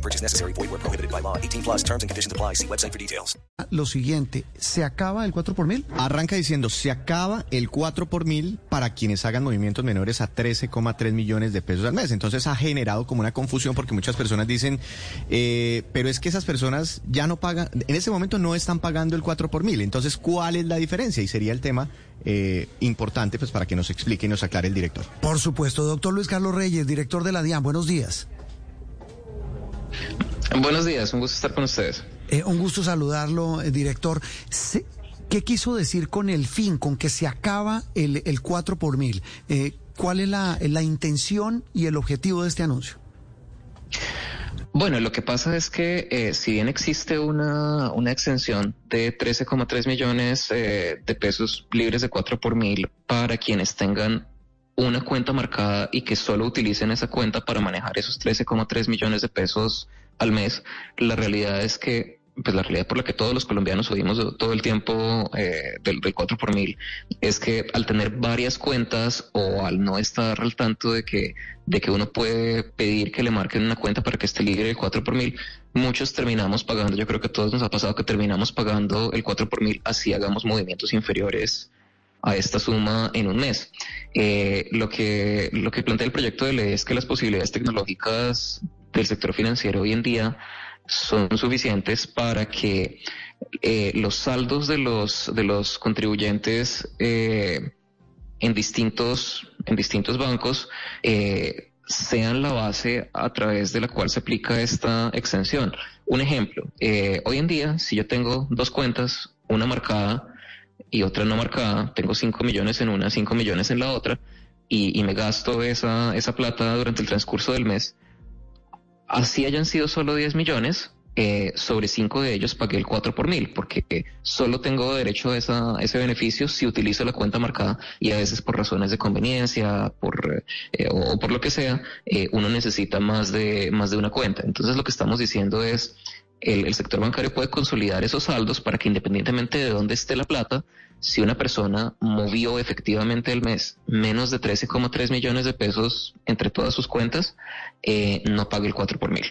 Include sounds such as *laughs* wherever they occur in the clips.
No purchase necessary. Void where prohibited by law. 18 plus terms and conditions apply. See website for details. Lo siguiente, ¿se acaba el 4 por mil? Arranca diciendo, se acaba el 4 por mil para quienes hagan movimientos menores a 13,3 millones de pesos al mes. Entonces ha generado como una confusión porque muchas personas dicen, eh, pero es que esas personas ya no pagan, en ese momento no están pagando el 4 por mil. Entonces, ¿cuál es la diferencia? Y sería el tema eh, importante pues para que nos explique y nos aclare el director. Por supuesto, doctor Luis Carlos Reyes, director de la DIAN, buenos días. Buenos días, un gusto estar con ustedes. Eh, un gusto saludarlo, eh, director. ¿Qué quiso decir con el fin, con que se acaba el, el 4 por mil? Eh, ¿Cuál es la, la intención y el objetivo de este anuncio? Bueno, lo que pasa es que eh, si bien existe una, una exención de 13,3 millones eh, de pesos libres de 4 por mil para quienes tengan una cuenta marcada y que solo utilicen esa cuenta para manejar esos 13,3 millones de pesos al mes, la realidad es que pues la realidad por la que todos los colombianos oímos todo el tiempo eh, del, del 4 por mil es que al tener varias cuentas o al no estar al tanto de que, de que uno puede pedir que le marquen una cuenta para que esté libre del 4 por mil, muchos terminamos pagando, yo creo que a todos nos ha pasado que terminamos pagando el 4 por mil así hagamos movimientos inferiores a esta suma en un mes. Eh, lo, que, lo que plantea el proyecto de ley es que las posibilidades tecnológicas del sector financiero hoy en día son suficientes para que eh, los saldos de los, de los contribuyentes eh, en, distintos, en distintos bancos eh, sean la base a través de la cual se aplica esta exención. Un ejemplo, eh, hoy en día, si yo tengo dos cuentas, una marcada y otra no marcada, tengo 5 millones en una, 5 millones en la otra, y, y me gasto esa, esa plata durante el transcurso del mes, así hayan sido solo 10 millones, eh, sobre 5 de ellos pagué el 4 por mil, porque solo tengo derecho a esa, ese beneficio si utilizo la cuenta marcada y a veces por razones de conveniencia, por, eh, o, por lo que sea, eh, uno necesita más de, más de una cuenta. Entonces lo que estamos diciendo es, el, sector bancario puede consolidar esos saldos para que independientemente de dónde esté la plata, si una persona movió efectivamente el mes menos de 13,3 millones de pesos entre todas sus cuentas, eh, no pague el 4 por mil.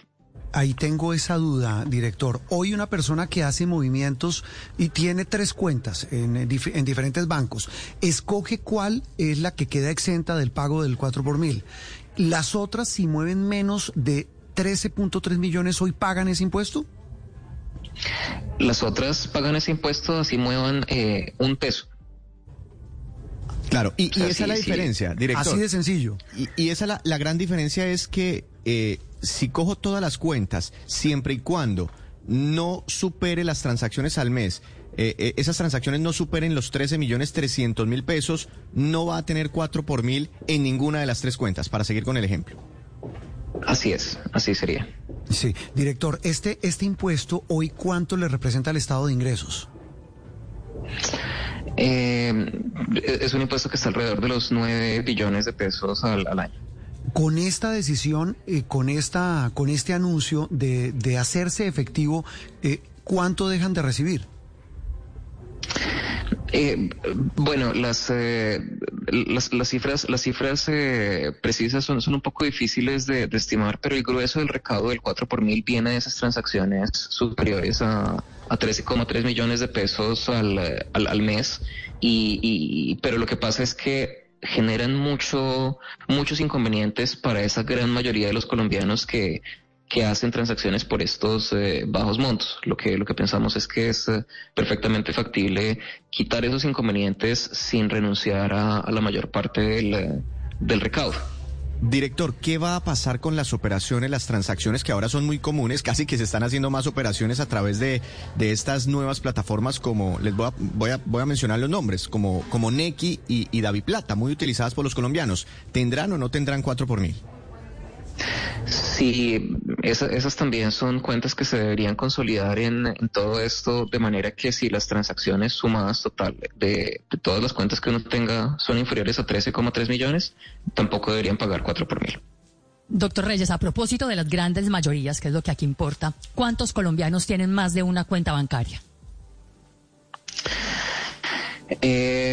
Ahí tengo esa duda, director. Hoy una persona que hace movimientos y tiene tres cuentas en, eh, en diferentes bancos, escoge cuál es la que queda exenta del pago del 4 por mil. Las otras, si mueven menos de 13.3 millones, hoy pagan ese impuesto. Las otras pagan ese impuesto así muevan eh, un peso. Claro, y, y O sea, esa sí, es la sí. diferencia, director. Así de sencillo. Y, y esa la, la gran diferencia es que eh, si cojo todas las cuentas, siempre y cuando no supere las transacciones al mes, eh, esas transacciones no superen los 13 millones 300 mil pesos, no va a tener 4 por mil en ninguna de las tres cuentas, para seguir con el ejemplo. Así es, así sería. Sí, director, este, este impuesto hoy cuánto le representa al Estado de ingresos. Eh, es un impuesto que está alrededor de los 9 billones de pesos al, al año. Con esta decisión, eh, con esta, con este anuncio de, de hacerse efectivo, eh, ¿cuánto dejan de recibir? Eh, bueno, las, eh, las, cifras, las cifras eh, precisas son, son un poco difíciles de, estimar, pero el grueso del recaudo del 4 por mil viene de esas transacciones superiores a, a 13,3 millones de pesos al, al, mes. Y- pero lo que pasa es que generan mucho, muchos inconvenientes para esa gran mayoría de los colombianos que, que hacen transacciones por estos eh, bajos montos. Lo que, lo que pensamos es que es eh, perfectamente factible quitar esos inconvenientes sin renunciar a, a la mayor parte del, eh, del recaudo. Director, ¿qué va a pasar con las operaciones, las transacciones que ahora son muy comunes? Casi que se están haciendo más operaciones a través de, de estas nuevas plataformas como, les voy a, voy a, voy a mencionar los nombres, como, como Nequi y, y Daviplata, muy utilizadas por los colombianos. ¿Tendrán o no tendrán 4 por mil? Esas también son cuentas que se deberían consolidar en, todo esto, de manera que si las transacciones sumadas total de, todas las cuentas que uno tenga son inferiores a 13,3 millones, tampoco deberían pagar 4 por mil. Doctor Reyes, a propósito de las grandes mayorías, que es lo que aquí importa, ¿cuántos colombianos tienen más de una cuenta bancaria? Eh,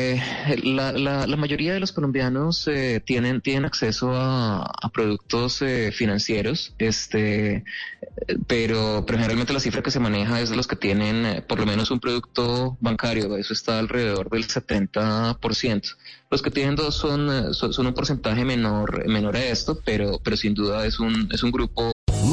la, mayoría de los colombianos eh, tienen, tienen acceso a, productos eh, financieros, este, pero, pero generalmente la cifra que se maneja es de los que tienen eh, por lo menos un producto bancario, eso está alrededor del 70%. Los que tienen dos son, son, son un porcentaje menor, menor a esto, pero, pero sin duda es un, es un grupo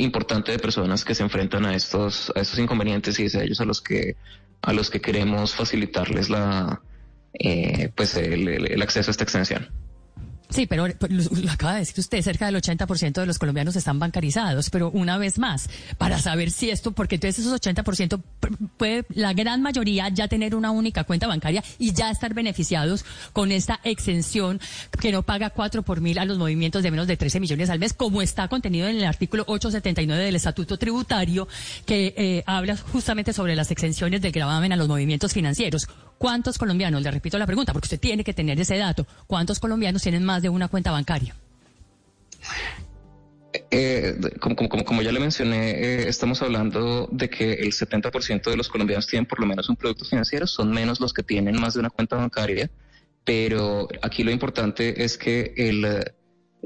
Importante de personas que se enfrentan a estos, a estos inconvenientes y es a ellos a los que, a los que queremos facilitarles la, eh, pues el, el acceso a esta extensión. Sí, pero lo, acaba de decir usted, cerca del 80% de los colombianos están bancarizados, pero una vez más, para saber si esto, porque entonces esos 80% puede la gran mayoría ya tener una única cuenta bancaria y ya estar beneficiados con esta exención que no paga 4 por mil a los movimientos de menos de 13 millones al mes, como está contenido en el artículo 879 del Estatuto Tributario, que eh, habla justamente sobre las exenciones del gravamen a los movimientos financieros. ¿Cuántos colombianos, le repito la pregunta, porque usted tiene que tener ese dato, cuántos colombianos tienen más de una cuenta bancaria? Eh, como, ya le mencioné, eh, estamos hablando de que el 70% de los colombianos tienen por lo menos un producto financiero, son menos los que tienen más de una cuenta bancaria, pero aquí lo importante es que el,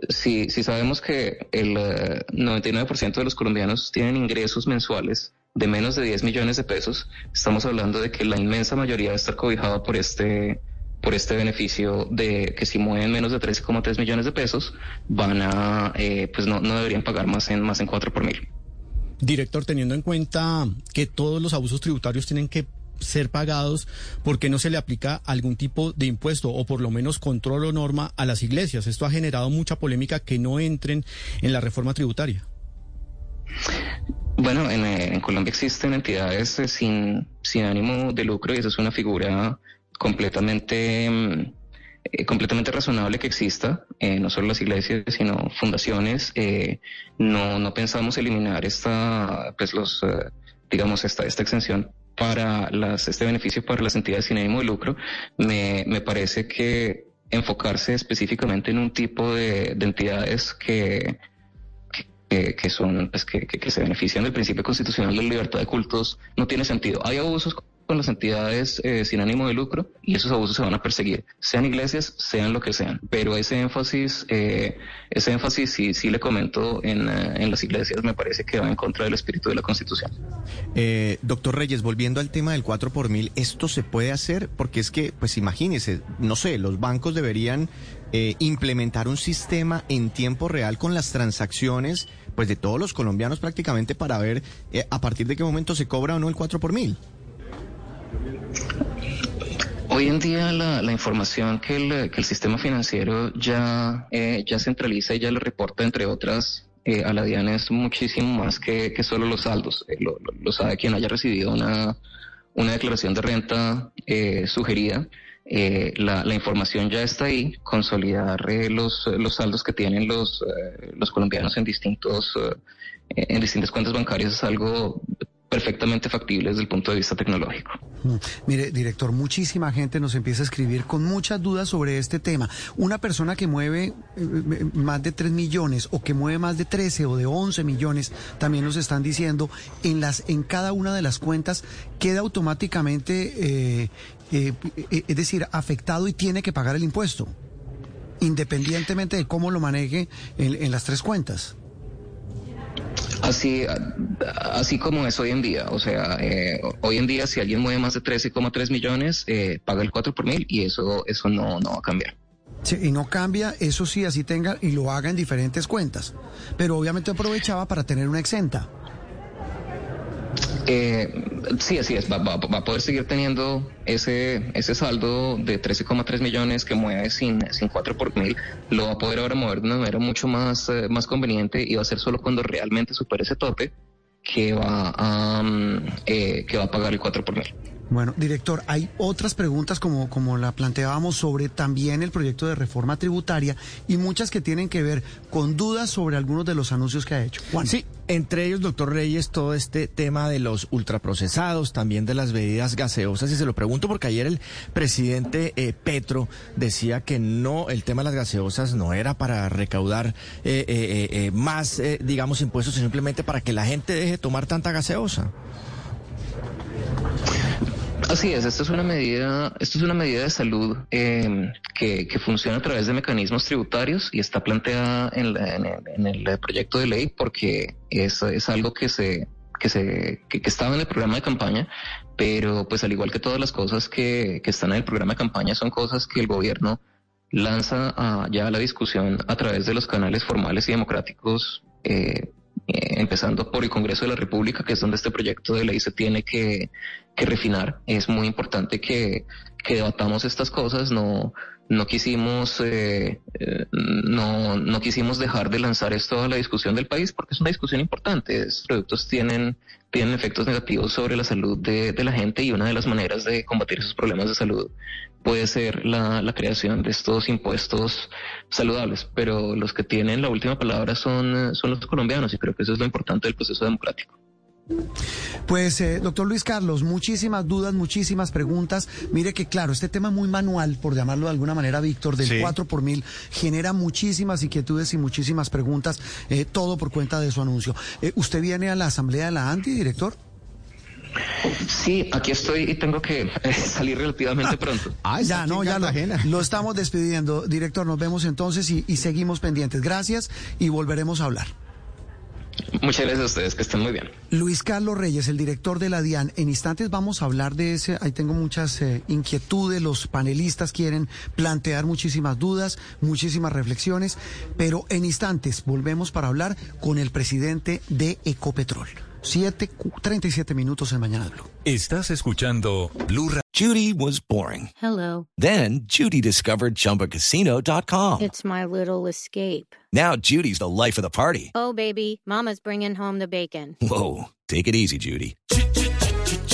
si, si sabemos que el 99% de los colombianos tienen ingresos mensuales de menos de 10 millones de pesos, estamos hablando de que la inmensa mayoría va a estar cobijada por este por este beneficio de que si mueven menos de 13,3 millones de pesos, van a, eh, pues no, no deberían pagar más en, más en 4 por mil. Director, teniendo en cuenta que todos los abusos tributarios tienen que ser pagados, ¿por qué no se le aplica algún tipo de impuesto o por lo menos control o norma a las iglesias? Esto ha generado mucha polémica que no entren en la reforma tributaria. Bueno, en, Colombia existen entidades eh, sin, ánimo de lucro y esa es una figura completamente, mm, eh, completamente razonable que exista, eh, no solo las iglesias, sino fundaciones. no, no pensamos eliminar esta, pues los, digamos, esta, esta exención para las, este beneficio para las entidades sin ánimo de lucro. Me, me parece que enfocarse específicamente en un tipo de, de entidades que que, son, pues, que, que, se benefician del principio constitucional de libertad de cultos, no tiene sentido. Hay abusos con las entidades eh, sin ánimo de lucro y esos abusos se van a perseguir, sean iglesias, sean lo que sean. Pero ese énfasis, eh, ese énfasis sí, sí le comento en, eh, en, las iglesias, me parece que va en contra del espíritu de la Constitución. doctor Reyes, volviendo al tema del 4 por mil, ¿esto se puede hacer? Porque es que, pues imagínese, no sé, los bancos deberían implementar un sistema en tiempo real con las transacciones pues de todos los colombianos prácticamente para ver eh, a partir de qué momento se cobra o no el 4 por mil. Hoy en día la, información que el, que el, sistema financiero ya, eh, ya centraliza y ya le reporta, entre otras, eh, a la DIAN es muchísimo más que, que solo los saldos. lo, lo, sabe quien haya recibido una, una declaración de renta sugerida eh, la, la, información ya está ahí, consolidar eh, los, los saldos que tienen los, eh, los colombianos en distintos en distintas cuentas bancarias es algo perfectamente factible desde el punto de vista tecnológico. Mire, director, muchísima gente nos empieza a escribir con muchas dudas sobre este tema. Una persona que mueve más de 3 millones o que mueve más de 13 o de 11 millones, también nos están diciendo, en, las, en cada una de las cuentas queda automáticamente eh, eh, es decir, afectado y tiene que pagar el impuesto, independientemente de cómo lo maneje en, las tres cuentas. Así, así como es hoy en día. O sea, eh, hoy en día si alguien mueve más de 13,3 millones, paga el 4 por mil y eso, eso no, no va a cambiar. Sí, y no cambia, eso sí, así tenga y lo haga en diferentes cuentas. Pero obviamente aprovechaba para tener una exenta. Eh, sí, así es. Va, va- va a poder seguir teniendo ese, ese saldo de 13,3 millones que mueve sin, sin 4 por mil. Lo va a poder ahora mover de una manera mucho más, eh, más conveniente y va a ser solo cuando realmente supere ese tope que va mm, eh, que va a pagar el 4 por mil. Bueno, director, hay otras preguntas como, como la planteábamos sobre también el proyecto de reforma tributaria y muchas que tienen que ver con dudas sobre algunos de los anuncios que ha hecho. Juan. Sí, entre ellos, doctor Reyes, todo este tema de los ultraprocesados, también de las bebidas gaseosas, y se lo pregunto porque ayer el presidente eh, Petro decía que no, el tema de las gaseosas no era para recaudar eh, eh, eh, eh, más, digamos, impuestos, sino simplemente para que la gente deje de tomar tanta gaseosa. Así es, esta es una medida, esto es una medida de salud eh, que, funciona a través de mecanismos tributarios y está planteada en, la- el, proyecto de ley porque es, algo que se que se que, estaba en el programa de campaña, pero pues al igual que todas las cosas que, que están en el programa de campaña son cosas que el gobierno lanza ya a la discusión a través de los canales formales y democráticos eh, eh, empezando por el Congreso de la República, que es donde este proyecto de ley se tiene que, que refinar. Es muy importante que, que debatamos estas cosas. No, no quisimos, eh, eh, no, no quisimos dejar de lanzar esto a la discusión del país porque es una discusión importante. Estos productos tienen, tienen efectos negativos sobre la salud de, de la gente y una de las maneras de combatir esos problemas de salud puede ser la, la creación de estos impuestos saludables, pero los que tienen la última palabra son, son los colombianos y creo que eso es lo importante del proceso democrático. Pues, eh, doctor Luis Carlos, muchísimas dudas, muchísimas preguntas. Mire que, claro, este tema muy manual, por llamarlo de alguna manera, Víctor, del Sí. 4 por mil, genera muchísimas inquietudes y muchísimas preguntas, eh, todo por cuenta de su anuncio. Eh, ¿Usted viene a la asamblea de la ANTI, director? Sí, aquí estoy y tengo que eh, salir relativamente pronto. *laughs* ya, no, ya lo, lo estamos despidiendo. Director, nos vemos entonces y, y seguimos pendientes. Gracias y volveremos a hablar. Muchas gracias a ustedes, que estén muy bien. Luis Carlos Reyes, el director de la DIAN. En instantes vamos a hablar de ese. Ahí tengo muchas eh, inquietudes. Los panelistas quieren plantear muchísimas dudas, muchísimas reflexiones. Pero en instantes volvemos para hablar con el presidente de Ecopetrol. 7, 37 minutos en Mañana Blue. Estás escuchando Blue Ra- Judy was boring. Hello. Then Judy discovered ChumbaCasino.com. It's my little escape. Now Judy's the life of the party. Oh, baby, Mama's bringing home the bacon. Whoa, take it easy, Judy.